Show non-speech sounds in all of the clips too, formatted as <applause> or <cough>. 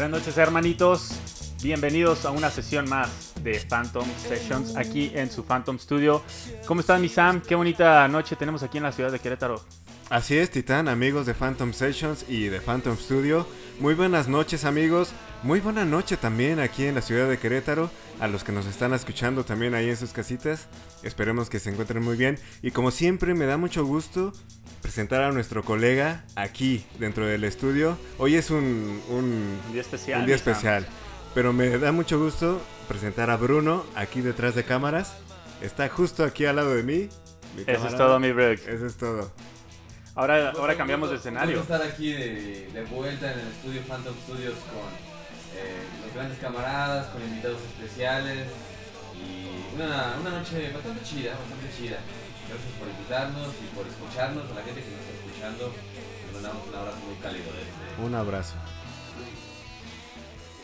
Buenas noches hermanitos, bienvenidos a una sesión más de Phantom Sessions aquí en su Phantom Studio. ¿Cómo están mi Sam? Qué bonita noche tenemos aquí en la ciudad de Querétaro. Así es, Titán, amigos de Phantom Sessions y de Phantom Studio. Muy buenas noches amigos, muy buena noche también aquí en la ciudad de Querétaro, a los que nos están escuchando también ahí en sus casitas. Esperemos que se encuentren muy bien y como siempre me da mucho gusto presentar a nuestro colega aquí dentro del estudio. Hoy es un, un, día especial. Un día especial. Pero me da mucho gusto presentar a Bruno aquí detrás de cámaras. Está justo aquí al lado de mí. Eso es todo, mi Brook. Eso es todo. Ahora, ahora cambiamos de escenario. estar aquí de, vuelta en el estudio Phantom Studios con grandes camaradas, con invitados especiales y una, una noche bastante chida, bastante chida. Gracias por invitarnos y por escucharnos. A la gente que nos está escuchando, les mandamos un abrazo muy cálido desde. Un abrazo.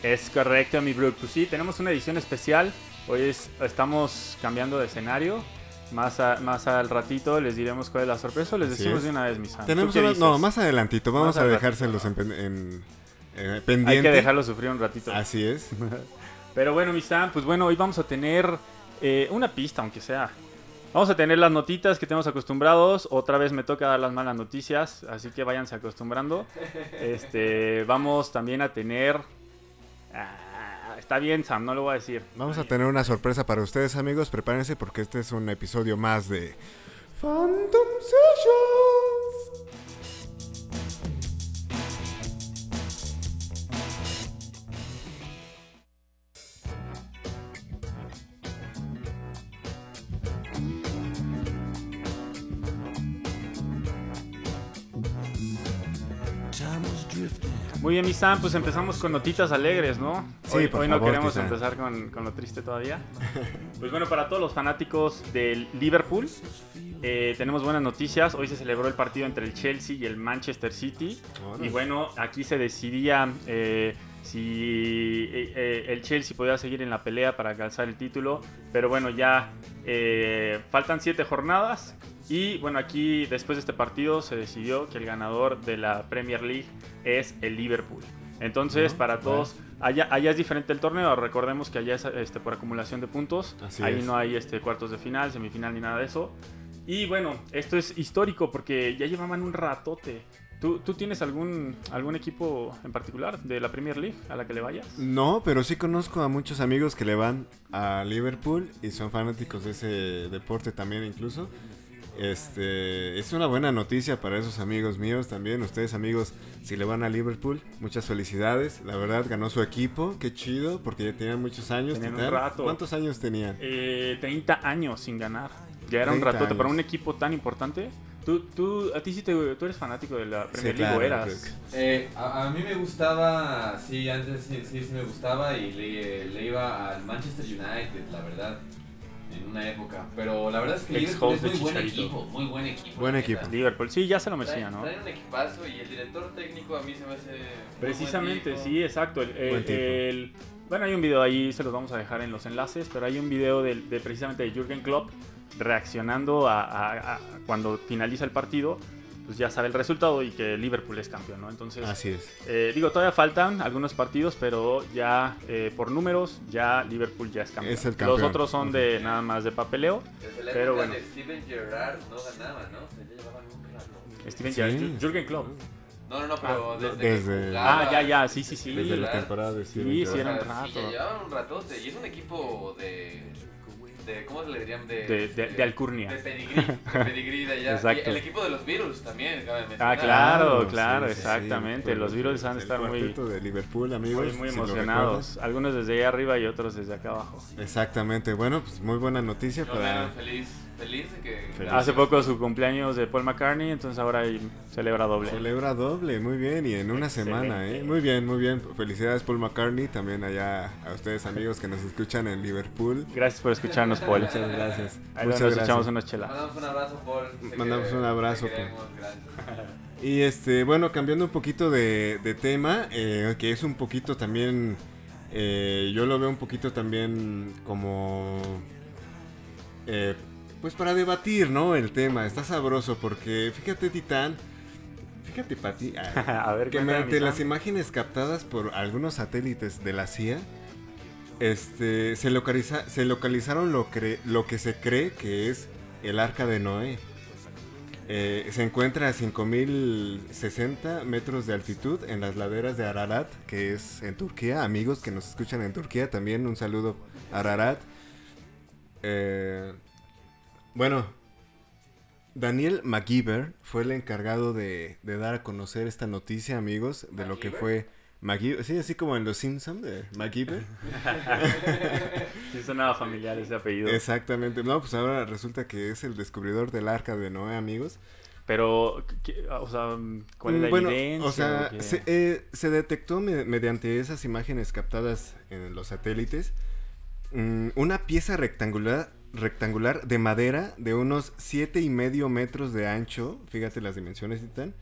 Es correcto, mi Brook. Pues sí, tenemos una edición especial. Hoy estamos cambiando de escenario. Más, más al ratito les diremos cuál es la sorpresa. Les decimos de una vez, mis Tenemos no, más adelantito. Vamos a dejárselos en, en, pendiente. Hay que dejarlo sufrir un ratito. Así es. <laughs> Pero bueno, mi Sam, pues bueno, hoy vamos a tener eh, una pista, aunque sea. Vamos a tener las notitas que tenemos acostumbrados. Otra vez me toca dar las malas noticias, así que váyanse acostumbrando. Este, vamos también a tener. Ah, está bien, Sam, no lo voy a decir. Vamos a tener una sorpresa para ustedes, amigos. Prepárense porque este es un episodio más de Phantom Sessions. Muy bien, mi Sam, pues empezamos con notitas alegres, ¿no? Sí, hoy, por hoy no queremos empezar con, con, lo triste todavía. <laughs> pues bueno, para todos los fanáticos del Liverpool, eh, tenemos buenas noticias. Hoy se celebró el partido entre el Chelsea y el Manchester City. Y bueno, aquí se decidía eh, si eh, el Chelsea podía seguir en la pelea para alcanzar el título. Pero bueno, ya faltan siete jornadas. Y bueno, aquí después de este partido se decidió que el ganador de la Premier League es el Liverpool. Entonces, para todos, allá, allá es diferente el torneo. Recordemos que allá es este, por acumulación de puntos. Ahí no hay este, cuartos de final, semifinal ni nada de eso. Y bueno, esto es histórico porque ya llevaban un ratote. ¿Tú, ¿Tú, tienes algún, algún equipo en particular de la Premier League a la que le vayas? No, pero sí conozco a muchos amigos que le van a Liverpool y son fanáticos de ese deporte también incluso. Este, es una buena noticia para esos amigos míos también. Ustedes, amigos, si le van a Liverpool, muchas felicidades. La verdad, ganó su equipo. Qué chido, porque ya tenían muchos años. Tenían un rato. ¿Cuántos años tenían? Eh, 30 años sin ganar. Ya era un ratote para un equipo tan importante. Tú, tú, a ti sí te, tú eres fanático de la Premier League, eras? Eh, a, mí me gustaba, sí, antes sí, sí, me gustaba y le, le iba al Manchester United, la verdad en una época. Pero la verdad es que Liverpool es muy buen equipo, muy buen equipo. Buen equipo. Liverpool, sí, ya se lo merecía, ¿no? Traen un equipazo y el director técnico a mí se me hace. Precisamente, sí, exacto. El, bueno, hay un video ahí, se los vamos a dejar en los enlaces, pero hay un video de, precisamente de Jürgen Klopp reaccionando a cuando finaliza el partido pues ya sabe el resultado y que Liverpool es campeón, ¿no? Entonces, así es. Eh, digo, todavía faltan algunos partidos, pero ya eh, por números, ya Liverpool ya es campeón. Es el campeón. Los otros son de nada más de papeleo. Desde la pero bueno. de Steven Gerrard no ganaba, ¿no? Se llevaban un rato. Steven Gerrard, Jürgen Klopp. No, no, no, pero ah, desde, Ah, ya, ya, sí, sí, sí. Desde la temporada de Steven Sí, sí, era un rato. Sí, llevaban un ratote y es un equipo de de ¿cómo se le dirían? De, de, de, de Alcurnia. De pedigrí, de pedigrí de allá. Exacto. <laughs> Y el equipo de los Beatles también, cabe Ah, claro, claro, exactamente. los Beatles han de estar muy... de Liverpool, amigos. Muy, muy emocionados. Algunos desde ahí arriba y otros desde acá abajo. Exactamente. Bueno, pues muy buena noticia Yo para... feliz feliz de que... Hace poco su cumpleaños de Paul McCartney, entonces ahora celebra doble. Celebra doble, muy bien, y en una semana, ¿eh? Muy bien, muy bien. Felicidades Paul McCartney, también allá a ustedes amigos que nos escuchan en Liverpool. Gracias por escucharnos, Paul. Muchas gracias. Ahí nos echamos unas chelas. Mandamos un abrazo, Paul. Mandamos un abrazo, Paul. Y este, bueno, cambiando un poquito de, de tema, eh, que es un poquito también, eh, yo lo veo un poquito también como... Eh, pues para debatir, ¿no? El tema, está sabroso porque fíjate Titán, Fíjate, Pati, <laughs> a ver, que mediante las imágenes captadas por algunos satélites de la CIA, este, se, localiza, se localizaron lo, lo que se cree que es el arca de Noé. Eh, se encuentra a 5060 metros de altitud en las laderas de Ararat, que es en Turquía. Amigos que nos escuchan en Turquía, también un saludo a Ararat. Eh, bueno, Daniel McGeever fue el encargado de, dar a conocer esta noticia, amigos, de lo que fue McGeever. Sí, así como en Los Simpsons, de McGeever. <laughs> sí, sonaba familiar ese apellido. Exactamente. No, pues ahora resulta que es el descubridor del arca de Noé, amigos. Pero, o sea, ¿cuál es la bueno, evidencia? O sea, se, eh, se, detectó mediante esas imágenes captadas en los satélites mm, una pieza rectangular rectangular de madera de unos siete y medio metros de ancho, fíjate las dimensiones, Titán,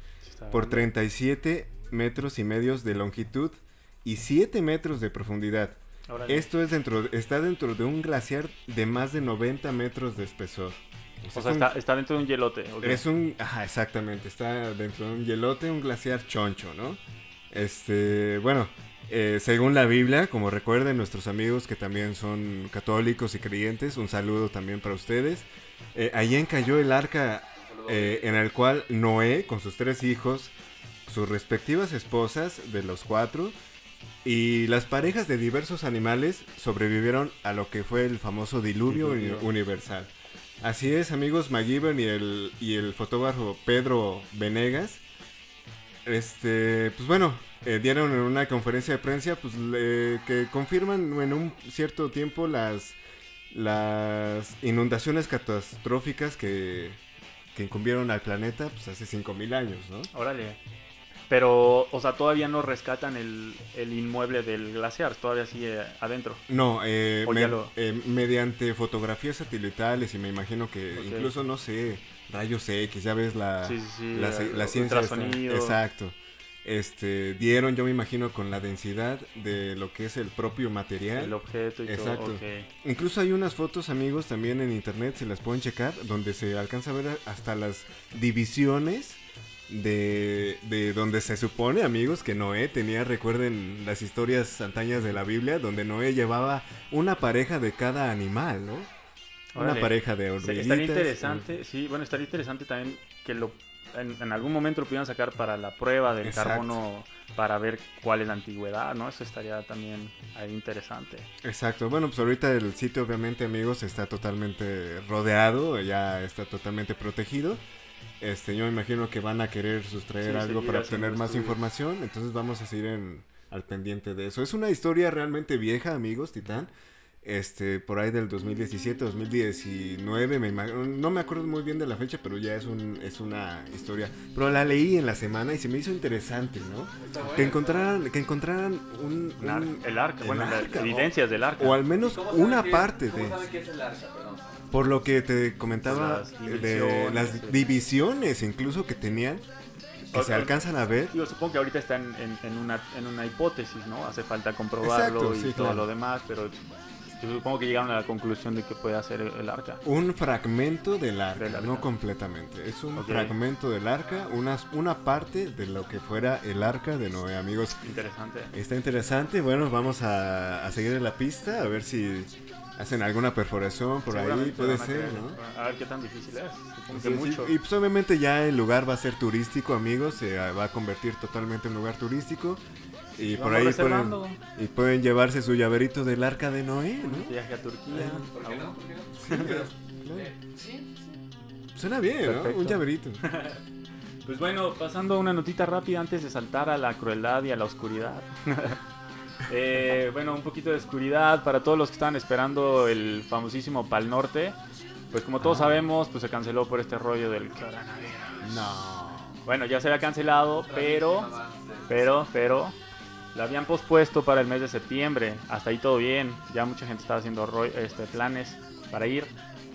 por 37 metros y medios de longitud y 7 metros de profundidad. Esto es dentro, está dentro de un glaciar de más de 90 metros de espesor. O sea, está, dentro de un hielote. Es un, ajá, exactamente, está dentro de un hielote, un glaciar choncho, ¿no? Este, bueno, eh, según la Biblia, como recuerden nuestros amigos que también son católicos y creyentes, un saludo también para ustedes. Eh, allí encalló el arca eh, en el cual Noé, con sus tres hijos, sus respectivas esposas de los cuatro, y las parejas de diversos animales sobrevivieron a lo que fue el famoso diluvio universal. Así es, amigos, McGibbon y el, y el fotógrafo Pedro Venegas. Este, pues bueno, eh, dieron en una conferencia de prensa pues, que confirman en un cierto tiempo las, las inundaciones catastróficas que, que incumbieron al planeta pues, hace 5.000 años, ¿no? Órale. Pero, o sea, todavía no rescatan el, el inmueble del glaciar, todavía sigue adentro. No, eh, eh, mediante fotografías satelitales y me imagino que incluso, no sé, rayos X, ya ves la, la, la, ciencia. exacto este, dieron, yo me imagino, con la densidad de lo que es el propio material. El objeto y Exacto. todo. Incluso hay unas fotos, amigos, también en internet, se las pueden checar, donde se alcanza a ver hasta las divisiones de, de donde se supone, amigos, que Noé tenía, recuerden las historias antañas de la Biblia, donde Noé llevaba una pareja de cada animal, ¿no? Una pareja de hormiguitas. Estaría interesante, sí, bueno, estaría interesante también que lo en, algún momento lo pudieran sacar para la prueba del carbono para ver cuál es la antigüedad, ¿no? Eso estaría también ahí interesante. Exacto. Bueno, pues ahorita el sitio obviamente, amigos, está totalmente rodeado, ya está totalmente protegido. Este, yo me imagino que van a querer sustraer algo para obtener más información, entonces vamos a seguir en, al pendiente de eso. Es una historia realmente vieja, amigos, Titán este por ahí del 2017 2019 me no me acuerdo muy bien de la fecha pero ya es un es una historia pero la leí en la semana y se me hizo interesante no que encontraran que encontraran un, el arca bueno las evidencias del arca. O al menos una parte de por lo que te comentaba de las divisiones incluso que tenían que se alcanzan a ver. Yo supongo que ahorita están en, una, en una hipótesis, ¿no? Hace falta comprobarlo y todo lo demás, pero supongo que llegaron a la conclusión de que puede hacer el, arca. Un fragmento del arca, no completamente. Es un fragmento del arca, una, una parte de lo que fuera el arca de Noé, amigos. Interesante. Está interesante. Bueno, vamos a, a seguir en la pista, a ver si hacen alguna perforación por ahí, puede ser, ¿no? A ver qué tan difícil es. mucho. Y pues obviamente ya el lugar va a ser turístico, amigos, se va a convertir totalmente en lugar turístico. Y por ahí pueden, y pueden llevarse su llaverito del arca de Noé, ¿no? Viaje a Turquía. ¿Por qué no? Sí, Suena bien, ¿no? Un llaverito. <laughs> pues bueno, pasando una notita rápida antes de saltar a la crueldad y a la oscuridad. <laughs> eh, bueno, un poquito de oscuridad para todos los que estaban esperando el famosísimo Pal Norte. Pues como todos ah. sabemos, pues se canceló por este rollo del coronavirus. No. Bueno, ya se había cancelado, pero, pero, pero, la habían pospuesto para el mes de septiembre. Hasta ahí todo bien. Ya mucha gente estaba haciendo este, planes para ir.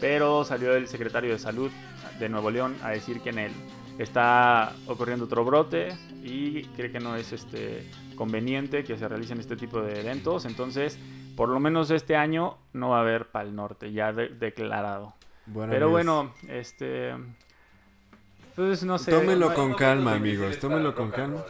Pero salió el secretario de Salud de Nuevo León a decir que en él está ocurriendo otro brote y cree que no es este, conveniente que se realicen este tipo de eventos. Entonces, por lo menos este año no va a haber Pal Norte ya declarado. Pero bueno, este Entonces, no sé. Tómenlo con calma, amigos. Tómenlo con calma.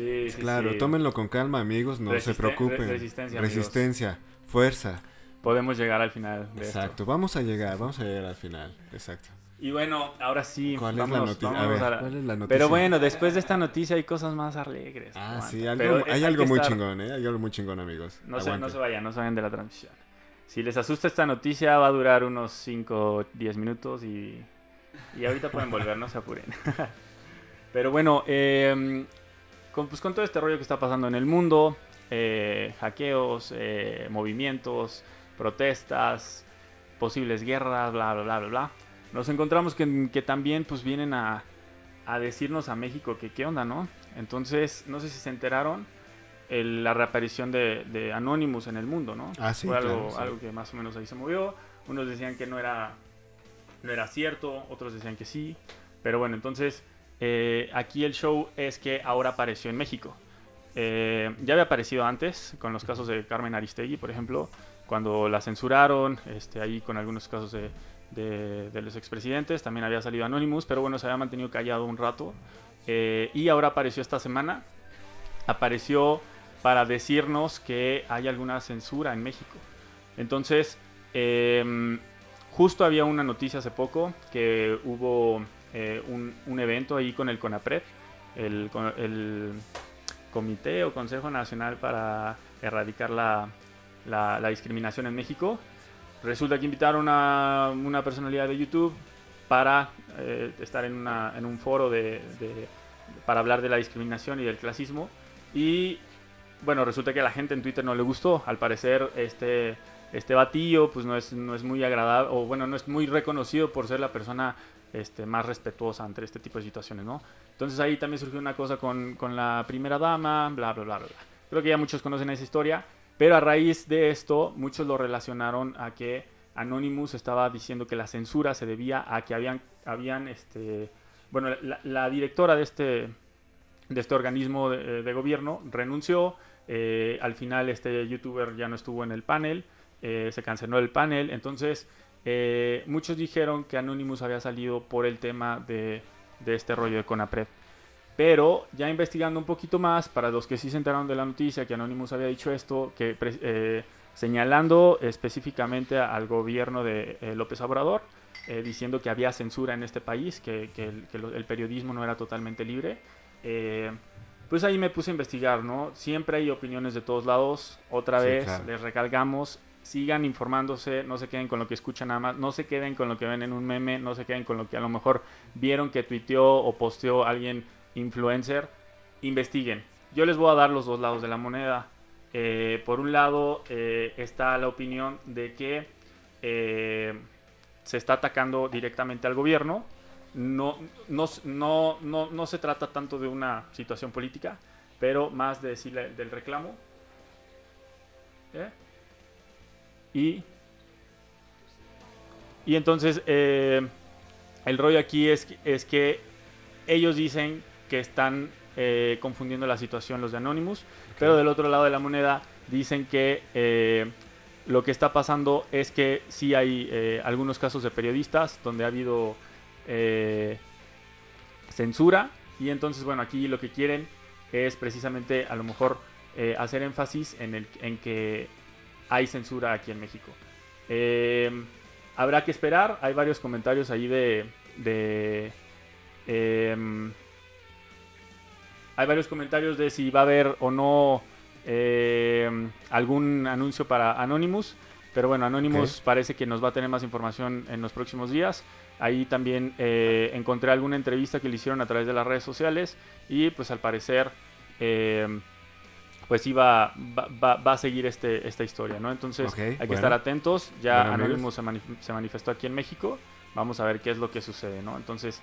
Sí, sí, claro, tómenlo con calma, amigos. No se preocupen. resistencia. Resistencia, fuerza. Podemos llegar al final. De Exacto, vamos a llegar, vamos a llegar al final. Exacto. Y bueno, ahora sí. ¿Cuál, es, la noticia? ¿cuál es la noticia? Pero bueno, después de esta noticia hay cosas más alegres. Ah, sí, hay algo muy chingón, ¿eh? Hay algo muy chingón, amigos. No se, no se vayan, no se vayan de la transmisión. Si les asusta esta noticia, va a durar unos 5, 10 minutos y, y ahorita pueden volver, no se apuren. <laughs> Pero bueno, eh, con, pues con todo este rollo que está pasando en el mundo, eh, hackeos, eh, movimientos, protestas, posibles guerras, bla, bla, bla, bla, bla. Nos encontramos que, que también pues vienen a, a, decirnos a México que qué onda, ¿no? Entonces, no sé si se enteraron la reaparición de, de, Anonymous en el mundo, ¿no? Ah, sí, Fue algo, algo que más o menos ahí se movió. Unos decían que no era, no era cierto, otros decían que sí. Pero bueno, entonces eh, aquí el show es que ahora apareció en México. Eh, ya había aparecido antes con los casos de Carmen Aristegui, por ejemplo, cuando la censuraron, este, ahí con algunos casos de, de, los expresidentes, también había salido Anonymous, pero bueno, se había mantenido callado un rato. Eh, y ahora apareció esta semana, apareció para decirnos que hay alguna censura en México. Entonces, em, justo había una noticia hace poco que hubo eh, un, evento ahí con el CONAPRED, el, Comité o Consejo Nacional para Erradicar la, Discriminación en México. Resulta que invitaron a una personalidad de YouTube para eh, estar en, un foro de, para hablar de la discriminación y del clasismo. Y bueno, resulta que a la gente en Twitter no le gustó. Al parecer, este, este batillo pues no es, no es muy agradable, o bueno, no es muy reconocido por ser la persona este, más respetuosa ante este tipo de situaciones, ¿no? Entonces ahí también surgió una cosa con, con la primera dama, bla, bla, bla, bla. Creo que ya muchos conocen esa historia, pero a raíz de esto, muchos lo relacionaron a que Anonymous estaba diciendo que la censura se debía a que habían, habían este, bueno, la, directora de este, de este organismo de, gobierno renunció, eh, al final este youtuber ya no estuvo en el panel, eh, se canceló el panel, entonces eh, muchos dijeron que Anonymous había salido por el tema de, este rollo de Conapred. Pero ya investigando un poquito más, para los que sí se enteraron de la noticia que Anonymous había dicho esto, que eh, señalando específicamente al gobierno de eh, López Obrador, diciendo que había censura en este país, que, el, periodismo no era totalmente libre. pues ahí me puse a investigar, ¿no? Siempre hay opiniones de todos lados. Otra vez les recalcamos, sigan informándose, no se queden con lo que escuchan nada más, no se queden con lo que ven en un meme, no se queden con lo que a lo mejor vieron que tuiteó o posteó alguien influencer, investiguen. Yo les voy a dar los dos lados de la moneda. Eh, por un lado eh, está la opinión de que eh, se está atacando directamente al gobierno. No, no, no, no, no se trata tanto de una situación política, pero más de decirle del reclamo. ¿Eh? Y, y entonces eh, el rollo aquí es, es que ellos dicen que están eh, confundiendo la situación los de Anonymous, pero del otro lado de la moneda dicen que eh, lo que está pasando es que sí hay algunos casos de periodistas donde ha habido censura y entonces bueno aquí lo que quieren es precisamente a lo mejor hacer énfasis en, el, en que hay censura aquí en México. Em, habrá que esperar, hay varios comentarios ahí de... Em, hay varios comentarios de si va a haber o no em, algún anuncio para Anonymous. Pero bueno, Anonymous parece que nos va a tener más información en los próximos días. Ahí también eh, encontré alguna entrevista que le hicieron a través de las redes sociales y pues al parecer pues iba va, va, a seguir este, esta historia, ¿no? Entonces hay que estar atentos. Ya Anonymous se, manifestó aquí en México. Vamos a ver qué es lo que sucede, ¿no? Entonces,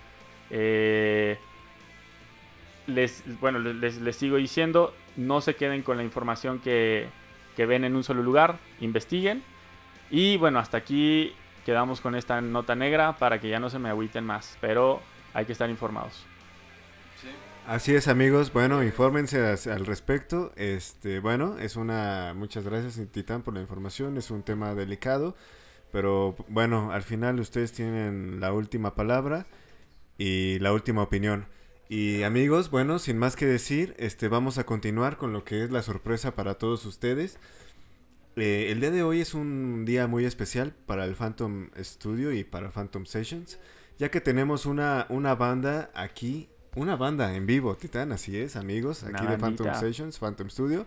eh, les, bueno, les, les, sigo diciendo, no se queden con la información que, que ven en un solo lugar, investiguen. Y bueno, hasta aquí quedamos con esta nota negra para que ya no se me agüiten más, pero hay que estar informados. Así es, amigos. Bueno, infórmense al respecto. Este, bueno, es una. Muchas gracias, Titán, por la información. Es un tema delicado. Pero bueno, al final ustedes tienen la última palabra. y la última opinión. Y amigos, bueno, sin más que decir, este, vamos a continuar con lo que es la sorpresa para todos ustedes. Eh, el día de hoy es un día muy especial para el Phantom Studio y para Phantom Sessions, ya que tenemos una, una banda aquí, una banda en vivo, Titán, así es, amigos, aquí de Phantom Sessions, Phantom Studio.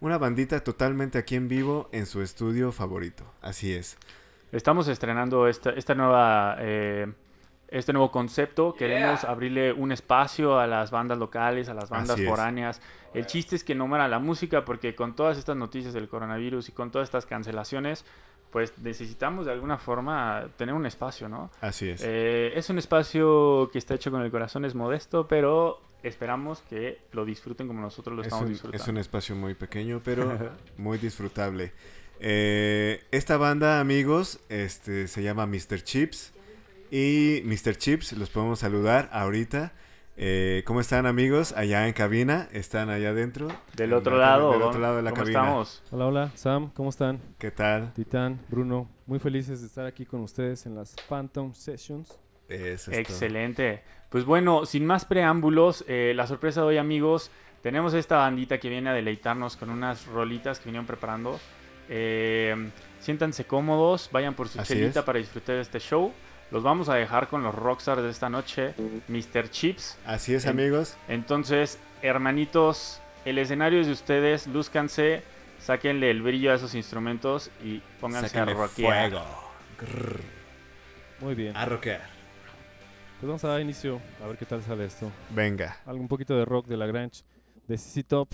Una bandita totalmente aquí en vivo en su estudio favorito, así es. Estamos estrenando esta, esta nueva... Eh este nuevo concepto. Queremos abrirle un espacio a las bandas locales, a las bandas foráneas. El chiste es que no muera la música porque con todas estas noticias del coronavirus y con todas estas cancelaciones, pues necesitamos de alguna forma tener un espacio, ¿no? Así es. Eh, es un espacio que está hecho con el corazón, es modesto, pero esperamos que lo disfruten como nosotros lo estamos disfrutando. Es un espacio muy pequeño, pero <laughs> muy disfrutable. Eh, esta banda, amigos, este, se llama Mr. Chips. Y Mr. Chips, los podemos saludar ahorita. Eh, ¿Cómo están amigos? Allá en cabina, ¿están allá adentro? Del otro lado. Del otro lado de la ¿Cómo cabina. estamos? Hola, hola, Sam, ¿cómo están? ¿Qué tal? Titán, Bruno, muy felices de estar aquí con ustedes en las Phantom Sessions. Eso es Excelente. Pues bueno, sin más preámbulos, eh, la sorpresa de hoy amigos, tenemos esta bandita que viene a deleitarnos con unas rolitas que vinieron preparando. Eh, siéntanse cómodos, vayan por su chelita para disfrutar de este show. Los vamos a dejar con los rockstars de esta noche, Mr. Chips. Así es, amigos. Entonces, hermanitos, el escenario es de ustedes, lúzcanse, sáquenle el brillo a esos instrumentos y pónganse a rockear. fuego. Muy bien. A rockear. Pues vamos a dar inicio, a ver qué tal sale esto. Venga. Algo un poquito de rock de la Grange, de CC Top.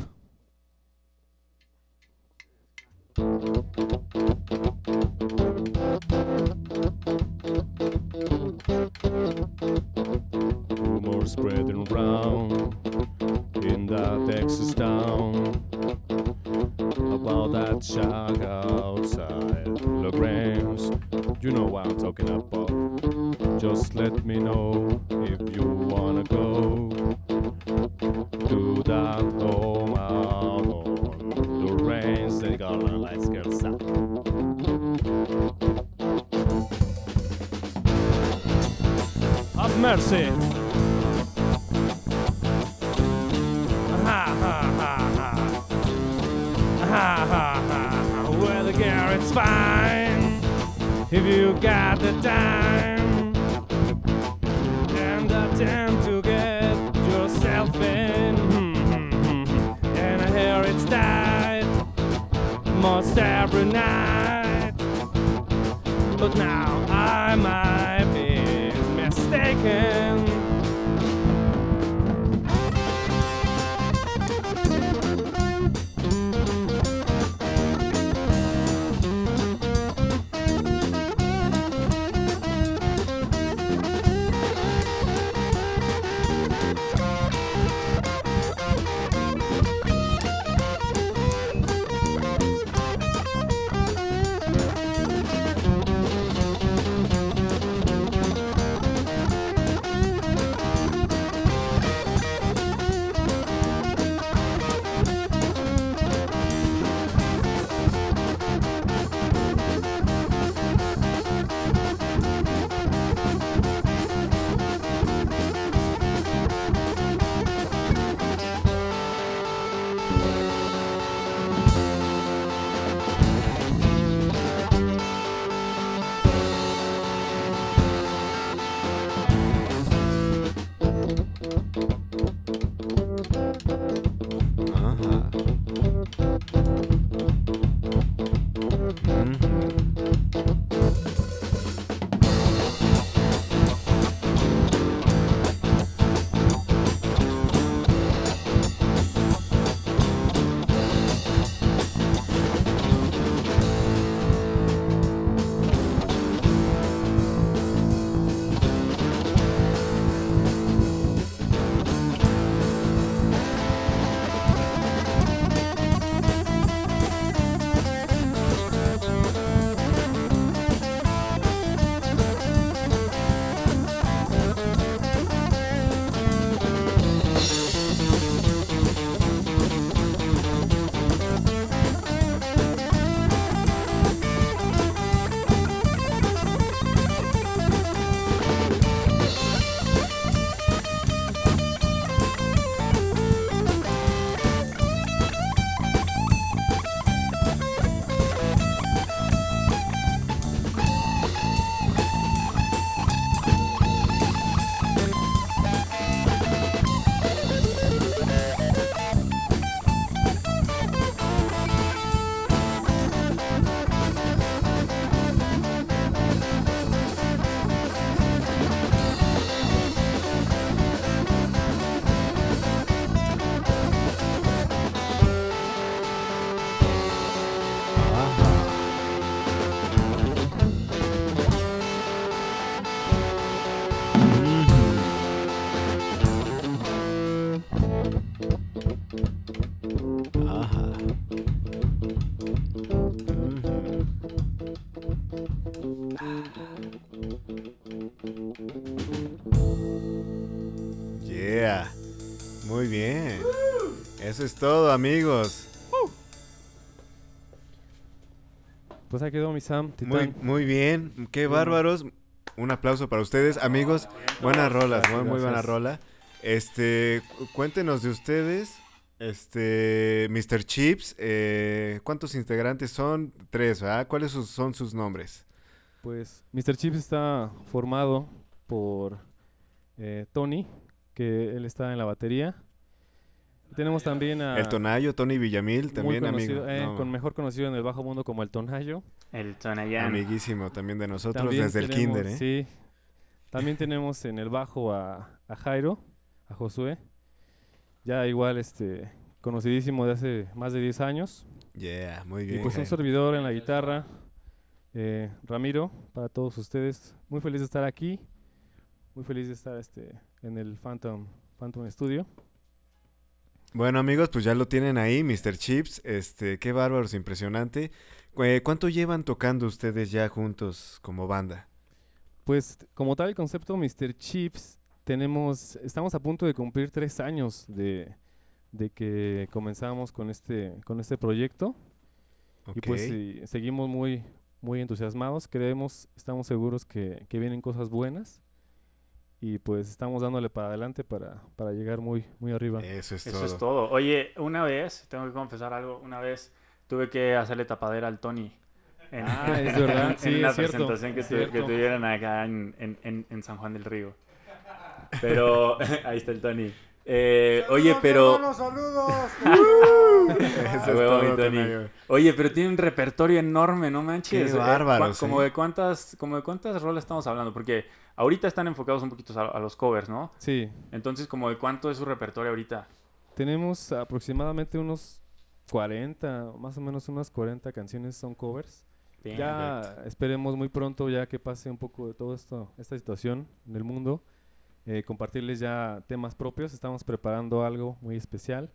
Rumors spreading around in that Texas town about that shack outside LaGrange. You know what I'm talking about. Just let me know if you wanna go Ha. Well, the Garrett's fine if you got the time and the time to get yourself in. And I hear it's died most every night. Yeah. Muy bien. Eso es todo, amigos. Pues ahí quedó mi Sam. Muy, muy bien. Qué bárbaros. Un aplauso para ustedes, amigos. Buenas rolas, muy, muy buena rola. Este, cuéntenos de ustedes. Este, Mr. Chips, eh, ¿cuántos integrantes son? Tres, ¿verdad? ¿Cuáles son sus nombres? Pues Mr. Chips está formado por eh, Tony, que él está en la batería. Tenemos también a... El Tonayo, Tony Villamil, también amigo. eh, No, con mejor conocido en el bajo mundo como el Tonayo. El Tonayán. amiguísimo también de nosotros También desde el kinder, ¿eh? Sí. También tenemos en el bajo a, a Jairo, a Josué. Ya igual, este, conocidísimo de hace más de 10 años. Yeah, muy Y bien. pues un servidor en la guitarra, eh, Ramiro, para todos ustedes. Muy feliz de estar aquí. Muy feliz de estar este, en el Phantom, Phantom Studio. Bueno, amigos, pues ya lo tienen ahí, Mr. Chips. Este, qué bárbaros, impresionante. Eh, ¿Cuánto llevan tocando ustedes ya juntos como banda? Pues como tal el concepto Mr. Chips, tenemos, estamos a punto de cumplir tres años de, de que comenzamos con este, con este proyecto. Y pues sí, seguimos muy, muy entusiasmados, creemos, estamos seguros que, que vienen cosas buenas. Y pues estamos dándole para adelante para, para llegar muy, muy arriba. Eso es Eso todo. es todo. Oye, una vez, tengo que confesar algo, una vez tuve que hacerle tapadera al Tony. En, Ah, es verdad, <laughs> en sí, una es cierto, presentación que, tu- que tuvieron acá en, en- en- en San Juan del Río. Pero <laughs> ahí está el Tony. Eh, oye, pero... <laughs> Eso A es todo, Tony. Oye, pero tiene un repertorio enorme, no manches. Qué Eh, bárbaros, cua- como ¿eh? de cuántas, como de cuántas rolas estamos hablando, porque ahorita están enfocados un poquito a, a los covers, ¿no? Sí, Entonces, como de cuánto es su repertorio ahorita. tenemos aproximadamente unos 40, más o menos unas 40 canciones son covers. Bien, ya esperemos muy pronto, ya que pase un poco de todo esto, esta situación en el mundo, eh, compartirles ya temas propios. Estamos preparando algo muy especial.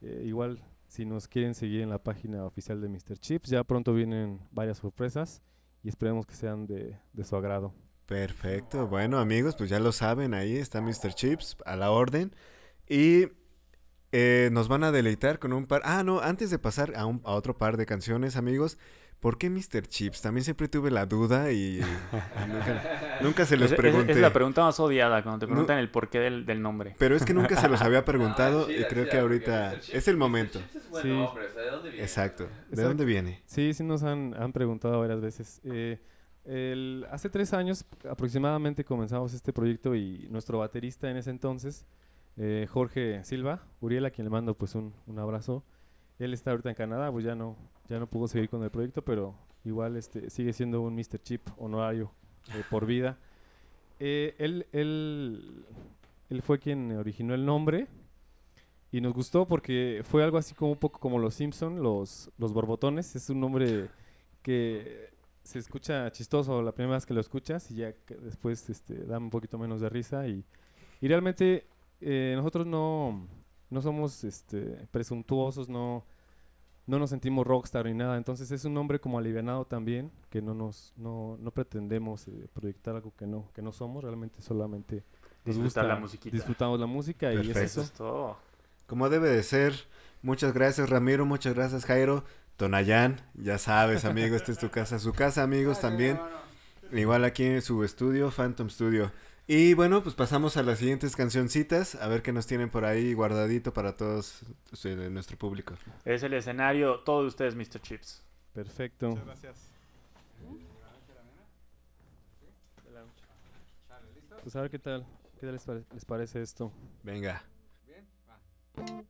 Eh, igual, si nos quieren seguir en la página oficial de Mr. Chips, ya pronto vienen varias sorpresas y esperemos que sean de, de su agrado. Perfecto. Bueno, amigos, pues ya lo saben, ahí está Mr. Chips a la orden. Y eh, nos van a deleitar con un par. Ah, no, antes de pasar a, a otro par de canciones, amigos. ¿Por qué Mr. Chips? También siempre tuve la duda y nunca, <laughs> nunca se los Es, pregunté. es la pregunta más odiada cuando te No. preguntan el porqué del, del nombre. Pero es que nunca se los había <laughs> preguntado Ah, y creo chida, que ahorita es el Mr. momento. Chips es buen Sí. nombre, o sea, ¿de dónde viene? Exacto. ¿De Exacto. dónde viene? Sí, sí nos han, han preguntado varias veces. Eh, el- hace tres años aproximadamente comenzamos este proyecto y nuestro baterista en ese entonces, eh, Jorge Silva, Uriel, a quien le mando pues un, un abrazo. Él está ahorita en Canadá, pues ya no, ya no pudo seguir con el proyecto, pero igual este, sigue siendo un Mr. Chip honorario eh, por <laughs> vida. Eh, él, él, él fue quien originó el nombre y nos gustó porque fue algo así como un poco como los Simpson, los, los borbotones. Es un nombre que se escucha chistoso la primera vez que lo escuchas y ya que después este, da un poquito menos de risa. Y, y realmente eh, nosotros no, no somos este, presuntuosos, no, no nos sentimos rockstar ni nada. Entonces es un nombre como alivianado también, que no nos no, no pretendemos eh, proyectar algo que no, que no somos, realmente solamente nos Disfrutar gusta, la musiquita. disfrutamos la música y es eso. es todo. Como debe de ser. Muchas gracias, Ramiro. Muchas gracias, Jairo. Tonayán, ya sabes, amigo, esta es tu casa. Su casa, amigos, también. Igual aquí en su estudio, Phantom Studio. Y bueno, pues pasamos a las siguientes cancioncitas. A ver qué nos tienen por ahí guardadito para todos eh, nuestro público. Es el escenario, todo de ustedes, Mr. Chips. Perfecto. Pues a ver qué tal, qué tal les, pare- les parece esto. Venga. Me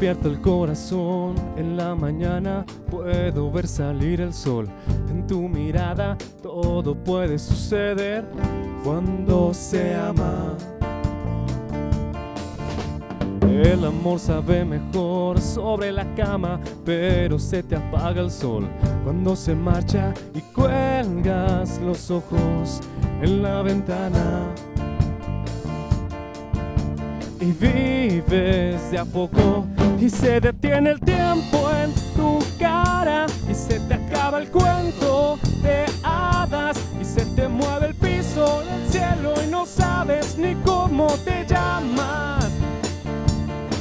despierta el corazón en la mañana, puedo ver salir el sol. En tu mirada todo puede suceder cuando se ama. El amor sabe mejor sobre la cama, pero se te apaga el sol cuando se marcha y cuelgas los ojos en la ventana. Y vives de a poco. Y se detiene el tiempo en tu cara y se te acaba el cuento de hadas y se te mueve el piso del cielo y no sabes ni cómo te llamas.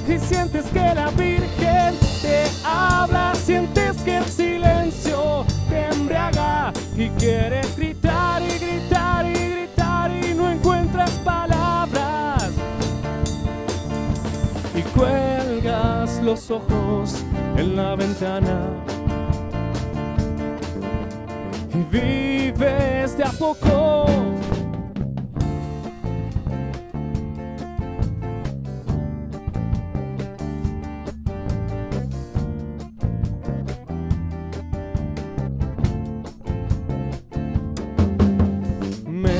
Y sientes que la Virgen te habla, sientes que el silencio te embriaga y quieres gritar los ojos en la ventana y vives de a poco.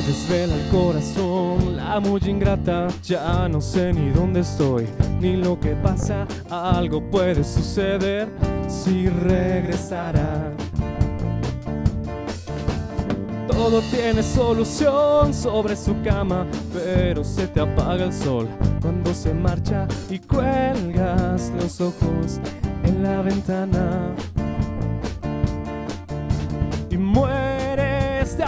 Desvela el corazón, la muy ingrata, ya no sé ni dónde estoy, ni lo que pasa, algo puede suceder si regresara. Todo tiene solución sobre su cama, pero se te apaga el sol cuando se marcha y cuelgas los ojos en la ventana.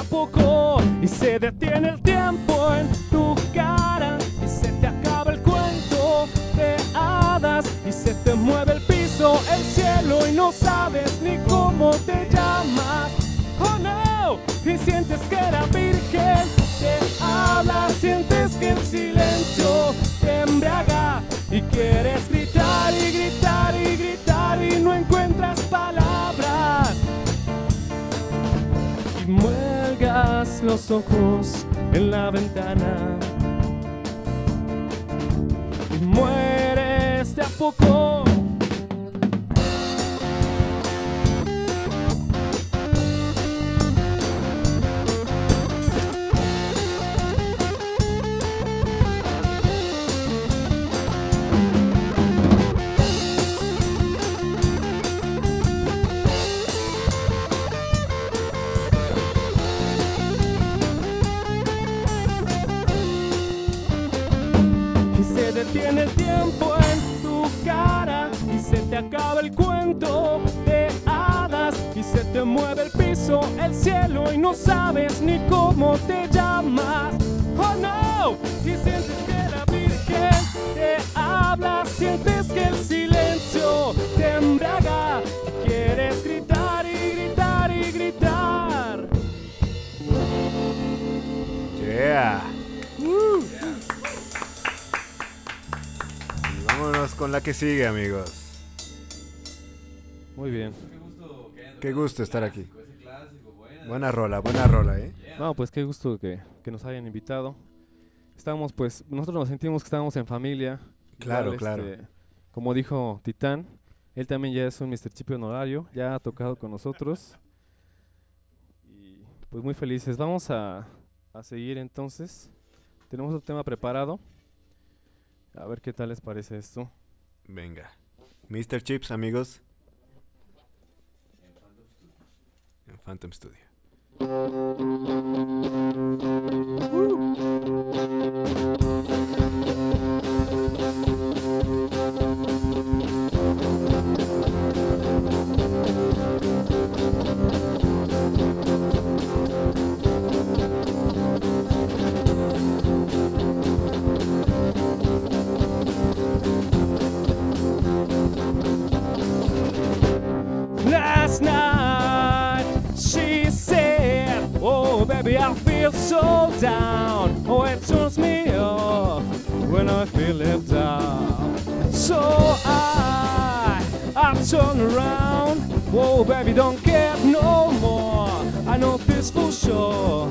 A poco y se detiene el tiempo en tu cara y se te acaba el cuento de hadas y se te mueve el piso, el cielo los ojos en la ventana y mueres de a poco. El cielo y no sabes ni cómo te llamas. Oh no, y sientes que la Virgen te habla, sientes que el silencio te embriaga y quieres gritar y gritar y gritar. Yeah. Y vámonos con la que sigue, amigos. Muy bien. Qué gusto estar aquí. Buena. Rola, buena rola, ¿eh? No, pues qué gusto que, que nos hayan invitado. Estamos, pues, nosotros nos sentimos que estábamos en familia. Claro, claro. este, como dijo Titán, él también ya es un Mr. Chip honorario, ya ha tocado con nosotros. Y pues muy felices. Vamos a, a seguir entonces. Tenemos otro tema preparado. A ver qué tal les parece esto. Venga. Mr. Chips, amigos. En Phantom Studio. Woo! So down. Oh, it turns me off when I feel left out. So I, I turn around. Whoa, baby, don't care no more. I know this for sure.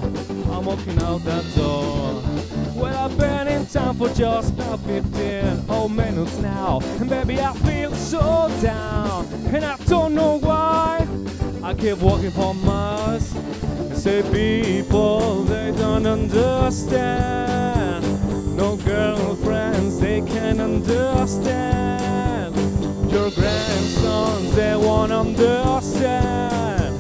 I'm walking out that door. Well, I've been in town for just about 15 whole minutes now. And baby, I feel so down. And I don't know why. I keep walking for miles. Say people, understand. No girlfriends, they can understand. Your grandsons, they won't understand.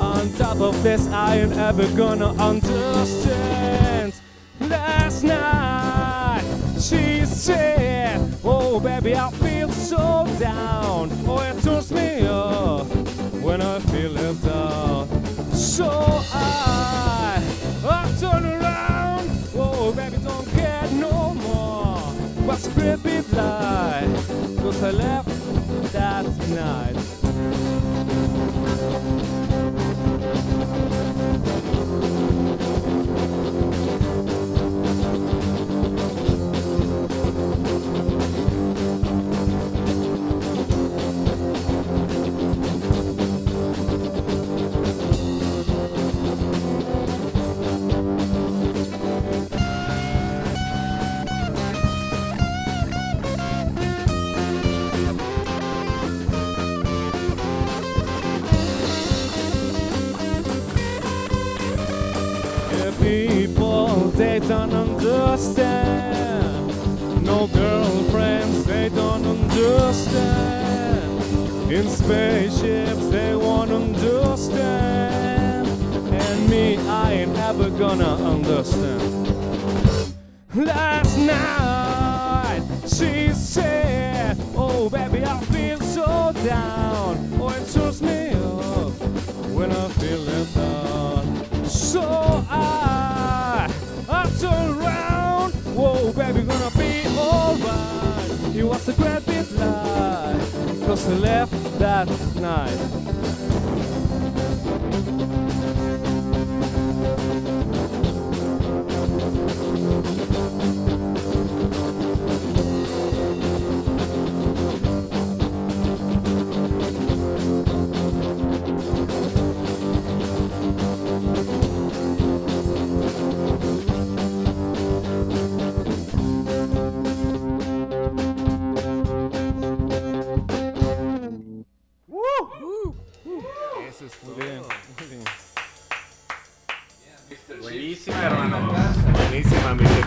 On top of this, I ain't ever gonna understand. Last night, she said, Oh, baby, I feel so down. Oh, it turns me up when I feel left out. So I creepy blind. Left, that's nice. They don't understand. No girlfriends, they don't understand. In spaceships, they won't understand. And me, I ain't ever gonna understand. Last night, she said, Oh, baby, I feel so down. Oh, it turns me up when I feel left out. So I, baby, gonna be alright. It was a great big lie, cause I left that night.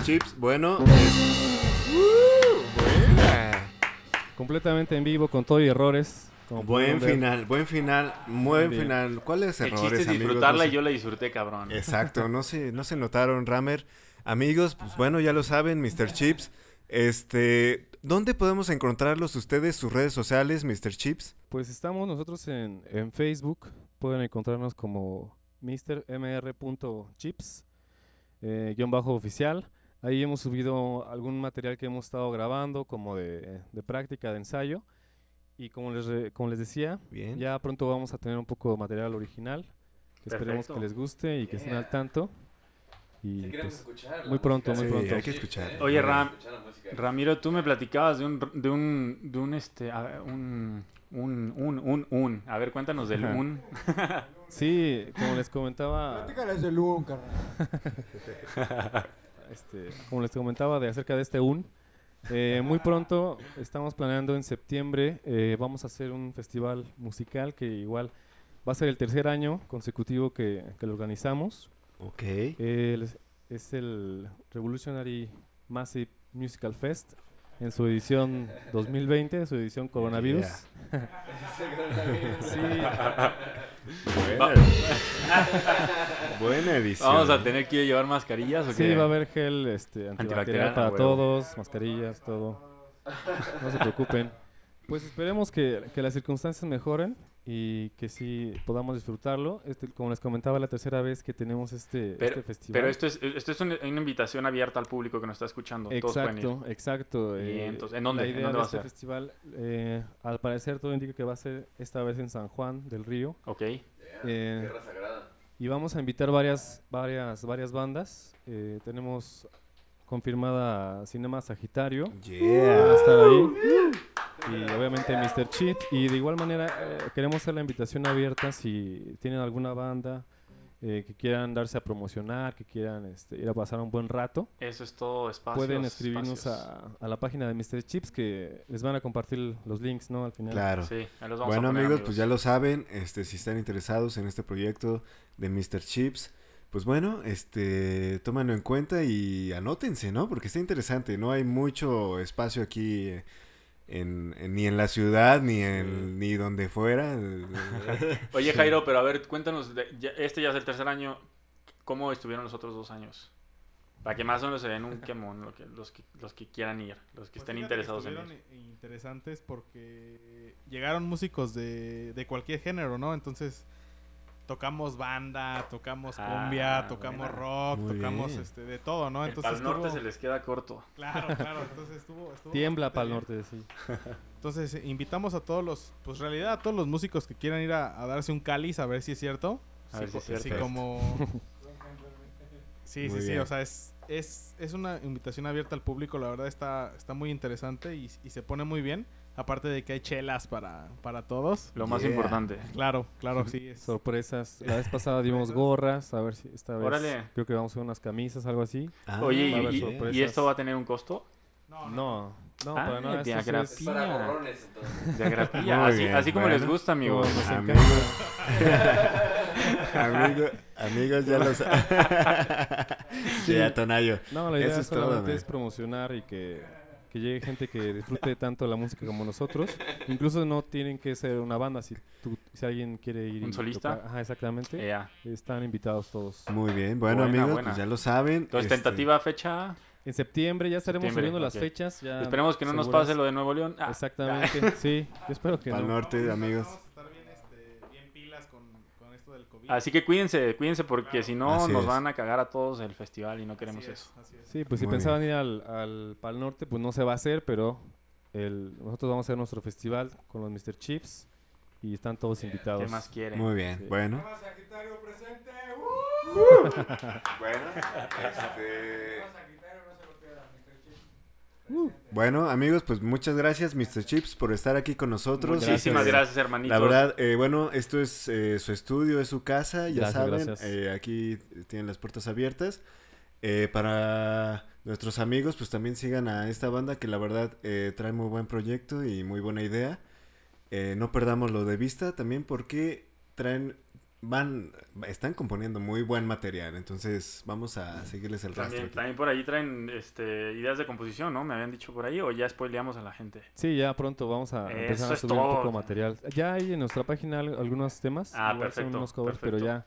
Chips. Bueno, es- ¡Uh! buena. Completamente en vivo, con todo y errores. como Buen ver. final, buen final, buen Bien. final. ¿Cuáles El errores, chiste es amigos? disfrutarla y yo la disfruté, cabrón. Exacto, <laughs> no se, no se notaron, Ramer. Amigos, pues bueno, ya lo saben, Mr. Chips. Este, ¿dónde podemos encontrarlos ustedes, sus redes sociales, Mr. Chips? Pues estamos nosotros en, en Facebook. Pueden encontrarnos como mrmr.chips, eh, guion bajo oficial. Ahí hemos subido algún material que hemos estado grabando, como de, de práctica, de ensayo. Y como les, re- como les decía, Bien. ya pronto vamos a tener un poco de material original. Que esperemos que les guste y que estén al Yeah. tanto. Y Sí, queremos pues, escuchar muy pronto, música muy pronto. hay que escuchar. Oye, Ram. Ramiro, tú me platicabas de un, de un, de un, este, a- un, un, un, un, un. A ver, cuéntanos del Ajá. <laughs> un. sí, como les comentaba, Platícales del un, carnal. <laughs> este, como les comentaba de acerca de este UN, eh, muy pronto estamos planeando en septiembre, eh, vamos a hacer un festival musical que igual va a ser el tercer año consecutivo que, que lo organizamos. Ok. El- es el Revolutionary Massive Musical Fest en su edición 2020, su edición coronavirus. <laughs> Sí, Buena, <laughs> Buena edición. Vamos a tener que llevar mascarillas o sí, qué? va a haber gel este, antibacterial Antibacterial, para a huevo. todos, mascarillas, todo. No se preocupen. Pues esperemos que, que las circunstancias mejoren y que sí podamos disfrutarlo. Este, como les comentaba la tercera vez que tenemos este, Pero, este festival. pero esto es, esto es una, una invitación abierta al público que nos está escuchando. Todos pueden ir. Exacto, exacto. Eh, entonces, ¿en dónde? La ¿En idea dónde de va a este ser? festival, eh, al parecer todo indica que va a ser esta vez en San Juan del Río. Ok. Yeah, eh, Tierra sagrada. Y vamos a invitar varias, varias, varias bandas. Eh, tenemos confirmada Cinema Sagitario. Va a Yeah. estar ahí. Y obviamente Mr. Cheat. Y de igual manera eh, queremos hacer la invitación abierta si tienen alguna banda eh, que quieran darse a promocionar, que quieran este, ir a pasar un buen rato. Eso es todo espacio. Pueden escribirnos a, a la página de Mr. Chips que les van a compartir los links, ¿no? Al final. Claro. Sí, ahí los vamos Bueno a poner, amigos, pues ya lo saben, este, si están interesados en este proyecto de Mr. Chips, pues bueno, este, tómanlo en cuenta y anótense, ¿no? Porque está interesante, no hay mucho espacio aquí en, ni en la ciudad, ni en ni donde fuera. <laughs> Oye, Jairo, pero a ver, cuéntanos, este ya es el tercer año, ¿cómo estuvieron los otros dos años? Para que más o menos se den un <laughs> quemón lo que, los, que, los que quieran ir, los que pues estén interesados en ir. interesantes porque llegaron músicos de, de cualquier género, ¿no? Entonces tocamos banda, tocamos ah, cumbia, tocamos rock, tocamos este de todo, ¿no? Entonces el norte se les queda corto. Claro, claro, entonces estuvo, tiembla para el norte, sí. <laughs> Entonces invitamos a todos los, pues realidad a todos los músicos que quieran ir a, darse un cáliz a ver si es cierto. A ver si es cierto. Así como <laughs> Sí, sí, sí, o sea, es, es, es una invitación abierta al público, la verdad está, está muy interesante y, y se pone muy bien. Aparte de que hay chelas para, para todos. Lo más importante. Claro, claro, sí. <laughs> Sorpresas. La vez <laughs> pasada dimos gorras, a ver si esta vez Órale. creo que vamos a hacer unas camisas, algo así. Ah, Oye, y, esto va a tener un costo? No, no, no, ah, para nada. De. Para borrones, entonces. De <laughs> así, así como les gusta, amigos. Amigo, amigos, ya los... sí, a Tonayo. No, la idea Eso es, todo, es promocionar y que que llegue gente que disfrute tanto la música como nosotros. Incluso no tienen que ser una banda. Si, si alguien quiere ir. ¿Un solista? ajá, exactamente. Están invitados todos. Muy bien. Bueno, amigos, pues ya lo saben. Entonces, este, tentativa fecha. En septiembre ya estaremos subiendo las fechas. Esperemos que no nos pase lo de Nuevo León. Ah. Exactamente, sí. Yo espero que Para el norte, amigos. Así que cuídense, cuídense porque si no nos van a cagar a todos el festival y no queremos eso. Sí, pues si pensaban ir al, al Pal Norte, pues no se va a hacer, pero el, nosotros vamos a hacer nuestro festival con los Mr. Chips y están todos invitados. ¿Qué más quieren? Muy bien, bueno. presente. <laughs> bueno, este... Uh. bueno, amigos, pues muchas gracias, Mr. Chips, por estar aquí con nosotros. Muchísimas gracias, hermanito. La verdad, eh, bueno, esto es eh, su estudio, es su casa, ya saben. Eh, aquí tienen las puertas abiertas. para nuestros amigos, pues también sigan a esta banda que la verdad trae muy buen proyecto y muy buena idea. no perdamos lo de vista también porque traen van, están componiendo muy buen material, entonces vamos a seguirles el rastro. También, por ahí traen este, ideas de composición, ¿no? Me habían dicho por ahí, o ya spoileamos a la gente. Sí, ya pronto vamos a empezar a subir un poco de material. Ya hay en nuestra página algunos temas, ah, perfecto, unos covers, pero ya,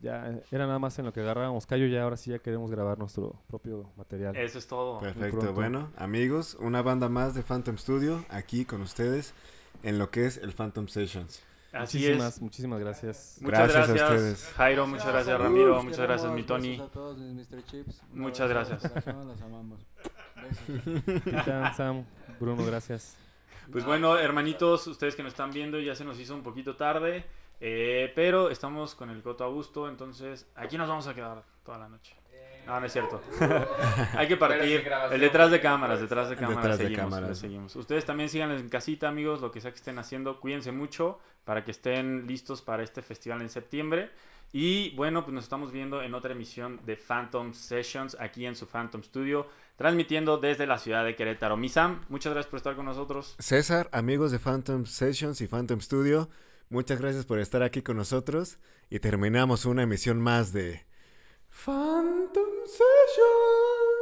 ya era nada más en lo que agarrábamos callo, ya ahora sí ya queremos grabar nuestro propio material. Eso es todo. Perfecto, bueno, amigos, una banda más de Phantom Studio aquí con ustedes en lo que es el Phantom Sessions muchísimas, muchísimas gracias. Muchas gracias, a ustedes. Jairo, muchas gracias, Ramiro, muchas gracias, mi Tony. A todos, Mr. Chips. Muchas gracias. Los amamos. <laughs> Sam, Bruno, gracias. Pues bueno, hermanitos, ustedes que nos están viendo, ya se nos hizo un poquito tarde, eh, pero estamos con el coto a gusto, entonces aquí nos vamos a quedar toda la noche. No, no es cierto. <laughs> Hay que partir. El detrás de cámaras, detrás de cámaras. seguimos, seguimos. Ustedes también sigan en casita, amigos, lo que sea que estén haciendo. Cuídense mucho para que estén listos para este festival en septiembre. Y bueno, pues nos estamos viendo en otra emisión de Phantom Sessions aquí en su Phantom Studio, transmitiendo desde la ciudad de Querétaro. Misam, muchas gracias por estar con nosotros. César, amigos de Phantom Sessions y Phantom Studio, muchas gracias por estar aquí con nosotros y terminamos una emisión más de Phantom Sessions.